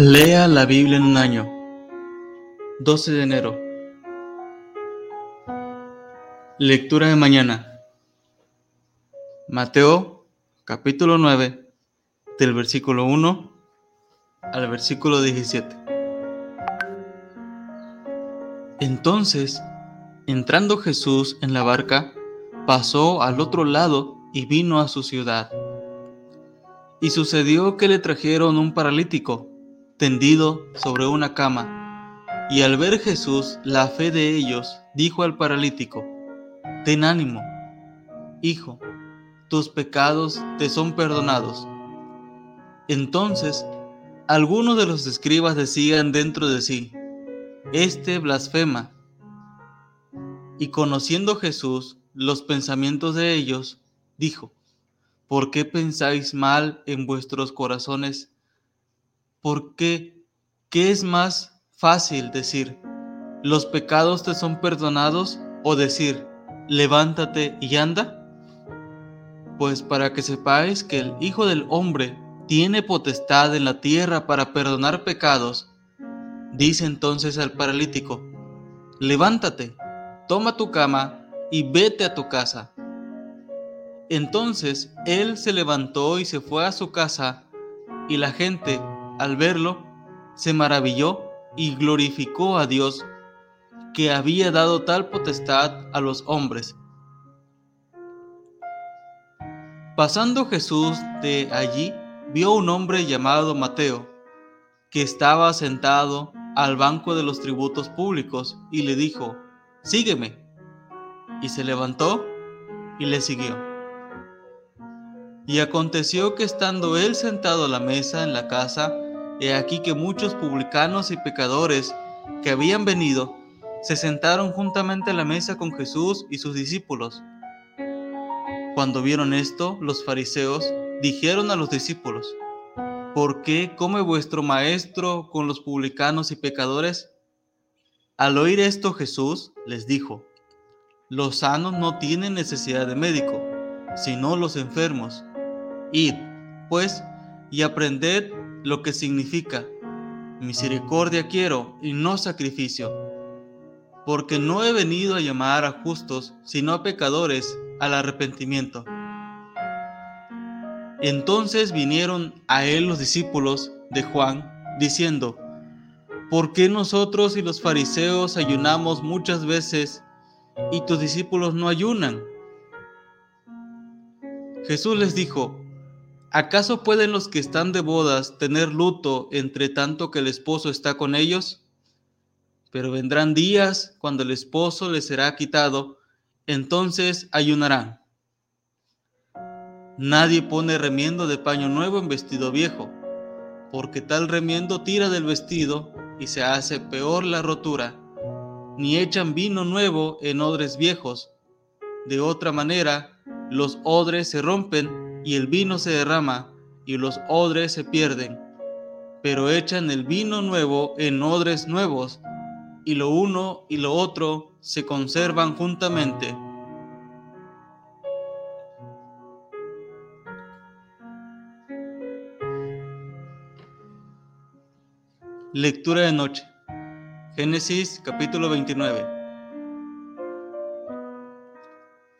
Lea la Biblia en un año. 12 de enero. Lectura de mañana. Mateo capítulo 9 del versículo 1 al versículo 17. Entonces, entrando Jesús en la barca, pasó al otro lado y vino a su ciudad. Y sucedió que le trajeron un paralítico tendido sobre una cama, y al ver Jesús la fe de ellos, dijo al paralítico, Ten ánimo, hijo, tus pecados te son perdonados. Entonces, algunos de los escribas decían dentro de sí, Este blasfema. Y conociendo Jesús los pensamientos de ellos, dijo, ¿por qué pensáis mal en vuestros corazones? Porque, ¿qué es más fácil decir, los pecados te son perdonados o decir, levántate y anda? Pues para que sepáis que el Hijo del Hombre tiene potestad en la tierra para perdonar pecados, dice entonces al paralítico, levántate, toma tu cama y vete a tu casa. Entonces él se levantó y se fue a su casa, y la gente al verlo, se maravilló y glorificó a Dios que había dado tal potestad a los hombres. Pasando Jesús de allí, vio un hombre llamado Mateo, que estaba sentado al banco de los tributos públicos, y le dijo, Sígueme. Y se levantó y le siguió. Y aconteció que estando él sentado a la mesa en la casa, He aquí que muchos publicanos y pecadores que habían venido se sentaron juntamente a la mesa con Jesús y sus discípulos. Cuando vieron esto, los fariseos dijeron a los discípulos, ¿por qué come vuestro maestro con los publicanos y pecadores? Al oír esto Jesús les dijo, los sanos no tienen necesidad de médico, sino los enfermos. Id, pues, y aprended lo que significa misericordia quiero y no sacrificio, porque no he venido a llamar a justos, sino a pecadores al arrepentimiento. Entonces vinieron a él los discípulos de Juan, diciendo, ¿por qué nosotros y los fariseos ayunamos muchas veces y tus discípulos no ayunan? Jesús les dijo, ¿Acaso pueden los que están de bodas tener luto entre tanto que el esposo está con ellos? Pero vendrán días cuando el esposo les será quitado, entonces ayunarán. Nadie pone remiendo de paño nuevo en vestido viejo, porque tal remiendo tira del vestido y se hace peor la rotura. Ni echan vino nuevo en odres viejos. De otra manera, los odres se rompen y el vino se derrama y los odres se pierden, pero echan el vino nuevo en odres nuevos, y lo uno y lo otro se conservan juntamente. Lectura de noche. Génesis capítulo 29.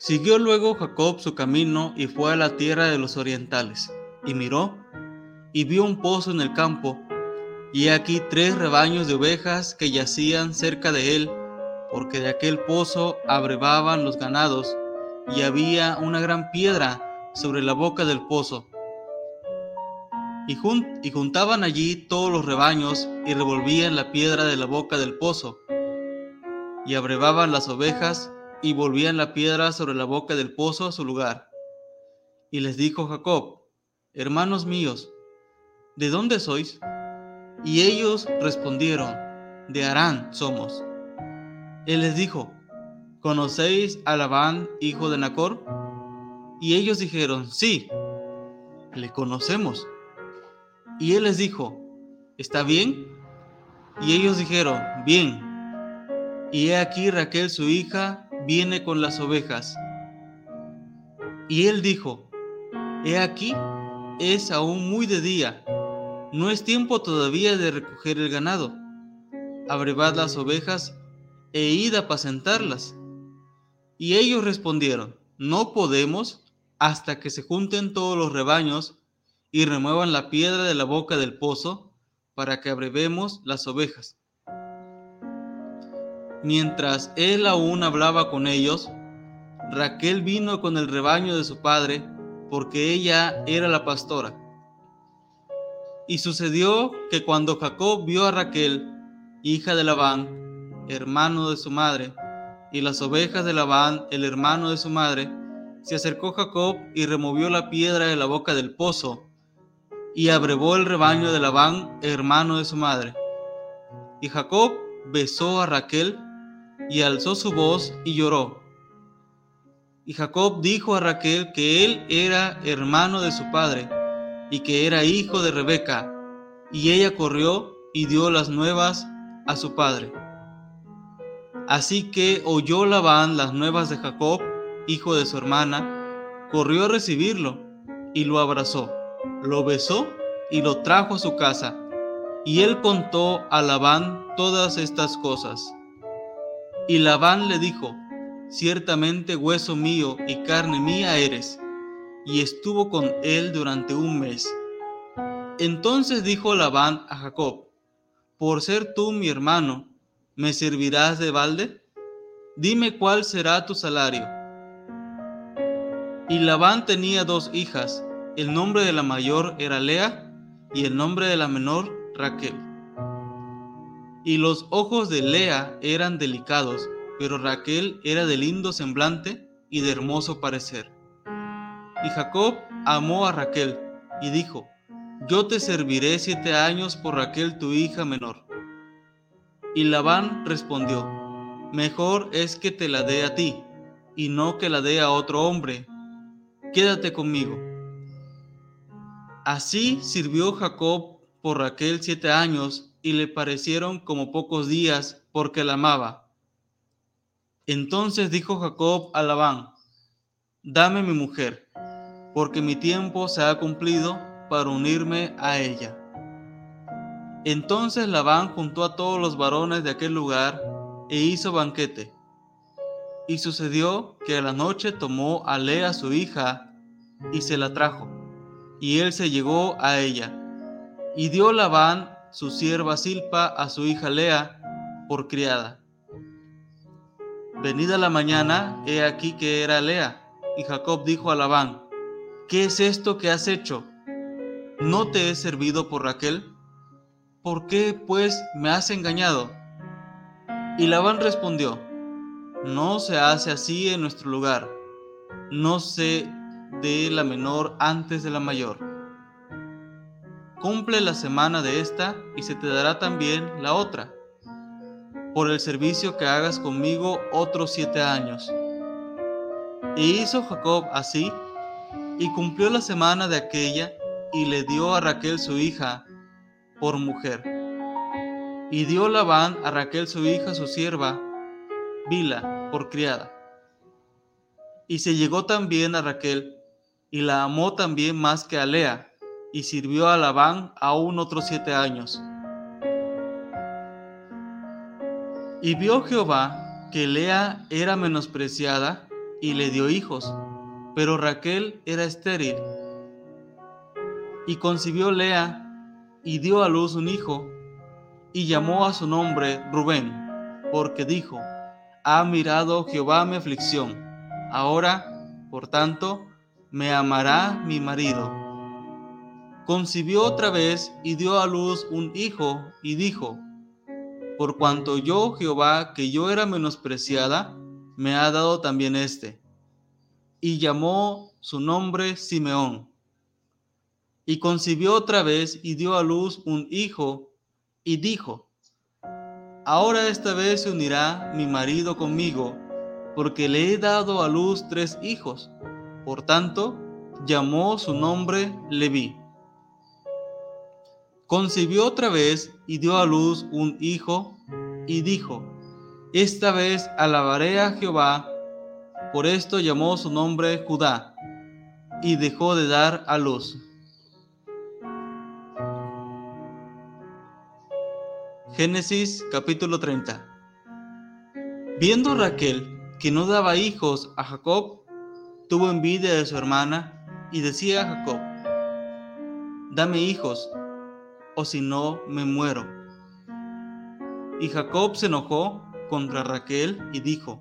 Siguió luego Jacob su camino y fue a la tierra de los orientales, y miró, y vio un pozo en el campo, y aquí tres rebaños de ovejas que yacían cerca de él, porque de aquel pozo abrevaban los ganados, y había una gran piedra sobre la boca del pozo. Y, y juntaban allí todos los rebaños y revolvían la piedra de la boca del pozo, y abrevaban las ovejas y volvían la piedra sobre la boca del pozo a su lugar. Y les dijo Jacob, hermanos míos, ¿de dónde sois? Y ellos respondieron, de Harán somos. Él les dijo, ¿conocéis a Labán, hijo de Nacor? Y ellos dijeron, sí, le conocemos. Y él les dijo, ¿está bien? Y ellos dijeron, bien. Y he aquí Raquel su hija viene con las ovejas. Y él dijo, He aquí, es aún muy de día, no es tiempo todavía de recoger el ganado. Abrevad las ovejas e id a apacentarlas. Y ellos respondieron, no podemos hasta que se junten todos los rebaños y remuevan la piedra de la boca del pozo para que abrevemos las ovejas. Mientras él aún hablaba con ellos, Raquel vino con el rebaño de su padre, porque ella era la pastora. Y sucedió que cuando Jacob vio a Raquel, hija de Labán, hermano de su madre, y las ovejas de Labán, el hermano de su madre, se acercó Jacob y removió la piedra de la boca del pozo, y abrevó el rebaño de Labán, hermano de su madre. Y Jacob besó a Raquel, y alzó su voz y lloró. Y Jacob dijo a Raquel que él era hermano de su padre, y que era hijo de Rebeca, y ella corrió y dio las nuevas a su padre. Así que oyó Labán las nuevas de Jacob, hijo de su hermana, corrió a recibirlo y lo abrazó, lo besó y lo trajo a su casa. Y él contó a Labán todas estas cosas. Y Labán le dijo, ciertamente hueso mío y carne mía eres. Y estuvo con él durante un mes. Entonces dijo Labán a Jacob, por ser tú mi hermano, ¿me servirás de balde? Dime cuál será tu salario. Y Labán tenía dos hijas, el nombre de la mayor era Lea y el nombre de la menor Raquel. Y los ojos de Lea eran delicados, pero Raquel era de lindo semblante y de hermoso parecer. Y Jacob amó a Raquel y dijo, Yo te serviré siete años por Raquel tu hija menor. Y Labán respondió, Mejor es que te la dé a ti, y no que la dé a otro hombre. Quédate conmigo. Así sirvió Jacob por Raquel siete años, y le parecieron como pocos días, porque la amaba. Entonces dijo Jacob a Labán, Dame mi mujer, porque mi tiempo se ha cumplido para unirme a ella. Entonces Labán juntó a todos los varones de aquel lugar e hizo banquete. Y sucedió que a la noche tomó a Lea su hija y se la trajo, y él se llegó a ella. Y dio Labán su sierva Silpa a su hija Lea por criada. Venida la mañana, he aquí que era Lea, y Jacob dijo a Labán, ¿qué es esto que has hecho? ¿No te he servido por Raquel? ¿por qué pues me has engañado? Y Labán respondió, no se hace así en nuestro lugar, no se dé la menor antes de la mayor. Cumple la semana de esta y se te dará también la otra, por el servicio que hagas conmigo otros siete años. E hizo Jacob así, y cumplió la semana de aquella, y le dio a Raquel su hija, por mujer. Y dio Labán a Raquel su hija, su sierva, Bila, por criada. Y se llegó también a Raquel, y la amó también más que a Lea, y sirvió a Labán aún otros siete años. Y vio Jehová que Lea era menospreciada, y le dio hijos, pero Raquel era estéril. Y concibió Lea y dio a luz un hijo, y llamó a su nombre Rubén, porque dijo, ha mirado Jehová mi aflicción, ahora, por tanto, me amará mi marido. Concibió otra vez y dio a luz un hijo, y dijo, por cuanto yo, Jehová, que yo era menospreciada, me ha dado también este. Y llamó su nombre Simeón y concibió otra vez y dio a luz un hijo y dijo, ahora esta vez se unirá mi marido conmigo, porque le he dado a luz tres hijos. Por tanto, llamó su nombre Leví. Concibió otra vez y dio a luz un hijo y dijo, esta vez alabaré a Jehová, por esto llamó su nombre Judá, y dejó de dar a luz. Génesis capítulo 30 Viendo Raquel que no daba hijos a Jacob, tuvo envidia de su hermana y decía a Jacob, Dame hijos, o si no me muero. Y Jacob se enojó contra Raquel y dijo,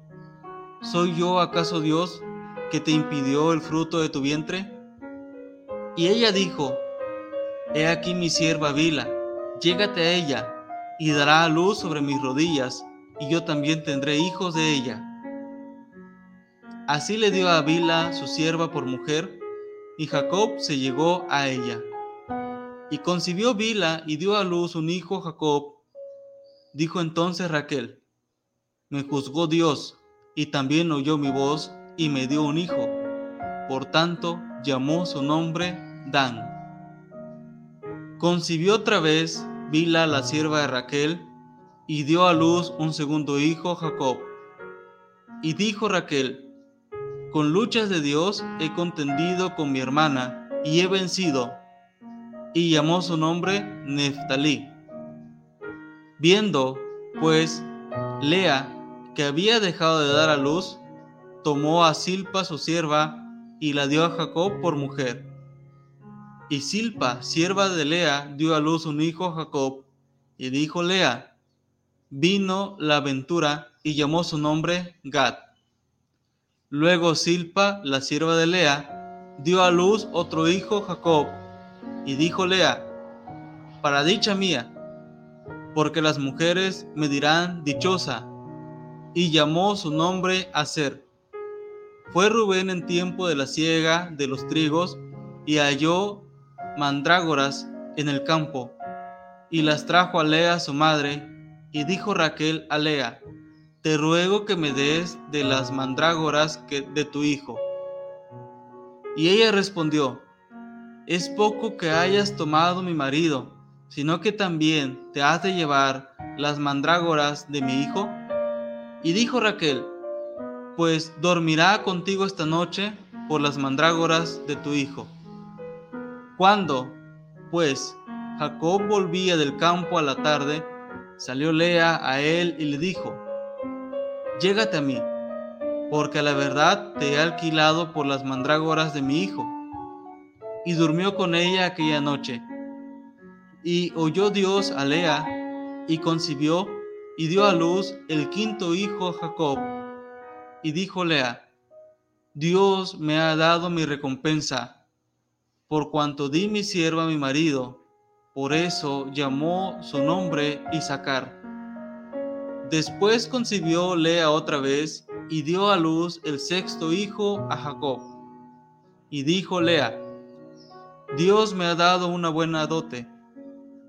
¿Soy yo acaso Dios que te impidió el fruto de tu vientre? Y ella dijo, He aquí mi sierva Vila, llégate a ella y dará a luz sobre mis rodillas, y yo también tendré hijos de ella. Así le dio a Bila su sierva por mujer, y Jacob se llegó a ella. Y concibió Bila y dio a luz un hijo Jacob. Dijo entonces Raquel, me juzgó Dios, y también oyó mi voz, y me dio un hijo. Por tanto, llamó su nombre Dan. Concibió otra vez Bila, la sierva de Raquel, y dio a luz un segundo hijo, Jacob. Y dijo Raquel, con luchas de Dios he contendido con mi hermana y he vencido. Y llamó su nombre Neftalí. Viendo, pues, Lea, que había dejado de dar a luz, tomó a Silpa su sierva y la dio a Jacob por mujer. Y Silpa, sierva de Lea, dio a luz un hijo a Jacob, y dijo Lea, vino la aventura y llamó su nombre Gad. Luego Silpa, la sierva de Lea, dio a luz otro hijo Jacob, y dijo Lea, para dicha mía, porque las mujeres me dirán dichosa, y llamó su nombre Aser. Fue Rubén en tiempo de la siega de los trigos, y halló mandrágoras en el campo, y las trajo a Lea su madre, y dijo Raquel a Lea, te ruego que me des de las mandrágoras que de tu hijo. Y ella respondió, es poco que hayas tomado mi marido, sino que también te has de llevar las mandrágoras de mi hijo. Y dijo Raquel, pues dormirá contigo esta noche por las mandrágoras de tu hijo. Cuando, pues, Jacob volvía del campo a la tarde, salió Lea a él y le dijo, Llégate a mí, porque a la verdad te he alquilado por las mandrágoras de mi hijo. Y durmió con ella aquella noche. Y oyó Dios a Lea, y concibió, y dio a luz el quinto hijo Jacob. Y dijo Lea, Dios me ha dado mi recompensa por cuanto di mi sierva a mi marido, por eso llamó su nombre Isaacar. Después concibió Lea otra vez y dio a luz el sexto hijo a Jacob. Y dijo Lea, Dios me ha dado una buena dote.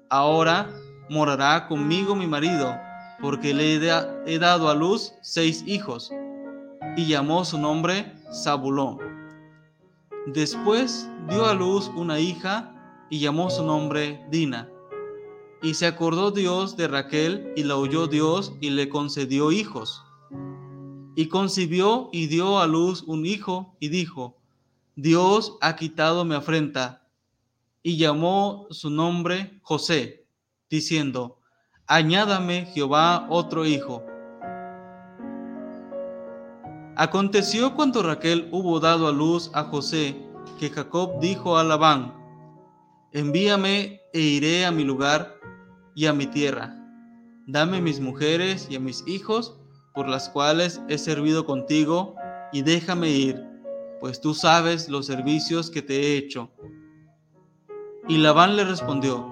Ahora morará conmigo mi marido, porque le he dado a luz seis hijos. Y llamó su nombre Zabulón. Después dio a luz una hija y llamó su nombre Dina. Y se acordó Dios de Raquel y la oyó Dios y le concedió hijos. Y concibió y dio a luz un hijo y dijo, Dios ha quitado mi afrenta. Y llamó su nombre José, diciendo, Añádame Jehová otro hijo. Aconteció cuando Raquel hubo dado a luz a José, que Jacob dijo a Labán, envíame e iré a mi lugar y a mi tierra. Dame mis mujeres y a mis hijos, por las cuales he servido contigo, y déjame ir, pues tú sabes los servicios que te he hecho. Y Labán le respondió,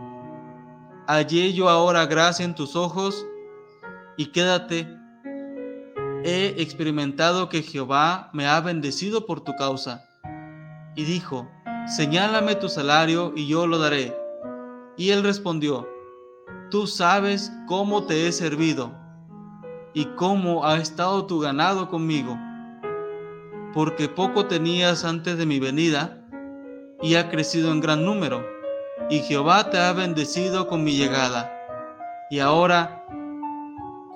hallé yo ahora gracia en tus ojos, y quédate he experimentado que Jehová me ha bendecido por tu causa. Y dijo, señálame tu salario y yo lo daré. Y él respondió, tú sabes cómo te he servido y cómo ha estado tu ganado conmigo, porque poco tenías antes de mi venida y ha crecido en gran número, y Jehová te ha bendecido con mi llegada. Y ahora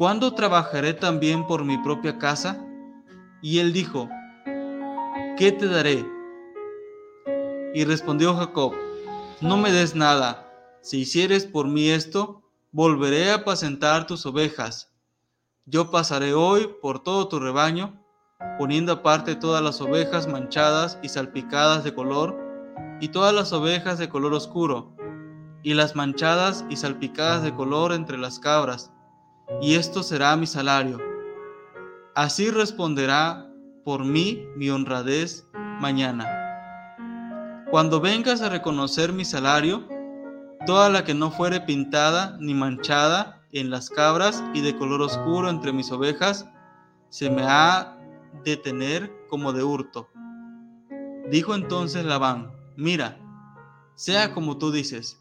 ¿cuándo trabajaré también por mi propia casa? Y él dijo, ¿qué te daré? Y respondió Jacob, no me des nada, si hicieres por mí esto, volveré a apacentar tus ovejas. Yo pasaré hoy por todo tu rebaño, poniendo aparte todas las ovejas manchadas y salpicadas de color, y todas las ovejas de color oscuro, y las manchadas y salpicadas de color entre las cabras, y esto será mi salario. Así responderá por mí mi honradez mañana. Cuando vengas a reconocer mi salario, toda la que no fuere pintada ni manchada en las cabras y de color oscuro entre mis ovejas, se me ha de tener como de hurto. Dijo entonces Labán, mira, sea como tú dices.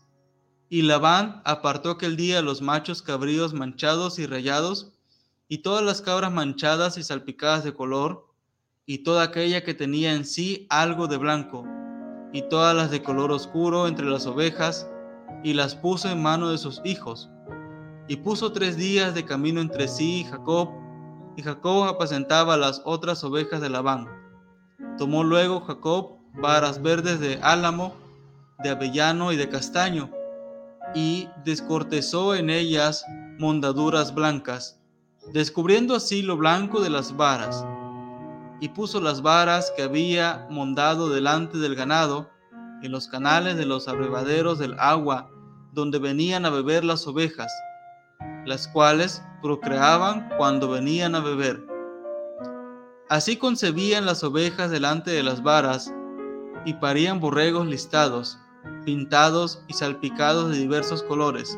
Y Labán apartó aquel día los machos cabríos manchados y rayados, y todas las cabras manchadas y salpicadas de color, y toda aquella que tenía en sí algo de blanco, y todas las de color oscuro entre las ovejas, y las puso en mano de sus hijos. Y puso tres días de camino entre sí Jacob, y Jacob apacentaba las otras ovejas de Labán. Tomó luego Jacob varas verdes de álamo, de avellano y de castaño, y descortezó en ellas mondaduras blancas, descubriendo así lo blanco de las varas, y puso las varas que había mondado delante del ganado, en los canales de los abrevaderos del agua donde venían a beber las ovejas, las cuales procreaban cuando venían a beber. Así concebían las ovejas delante de las varas y parían borregos listados, pintados y salpicados de diversos colores.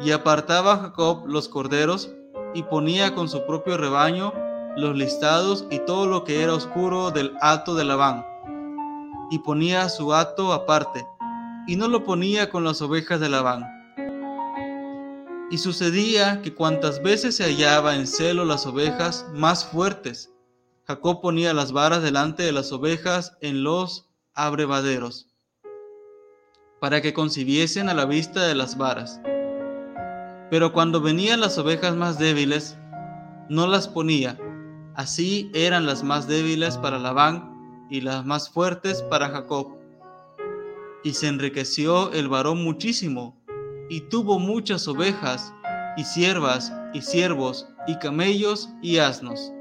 Y apartaba Jacob los corderos y ponía con su propio rebaño los listados y todo lo que era oscuro del hato de Labán y ponía su hato aparte, y no lo ponía con las ovejas de Labán. Y sucedía que cuantas veces se hallaba en celo las ovejas más fuertes, Jacob ponía las varas delante de las ovejas en los abrevaderos, para que concibiesen a la vista de las varas. Pero cuando venían las ovejas más débiles, no las ponía, así eran las más débiles para Labán y las más fuertes para Jacob. Y se enriqueció el varón muchísimo, y tuvo muchas ovejas, y siervas, y siervos, y camellos, y asnos.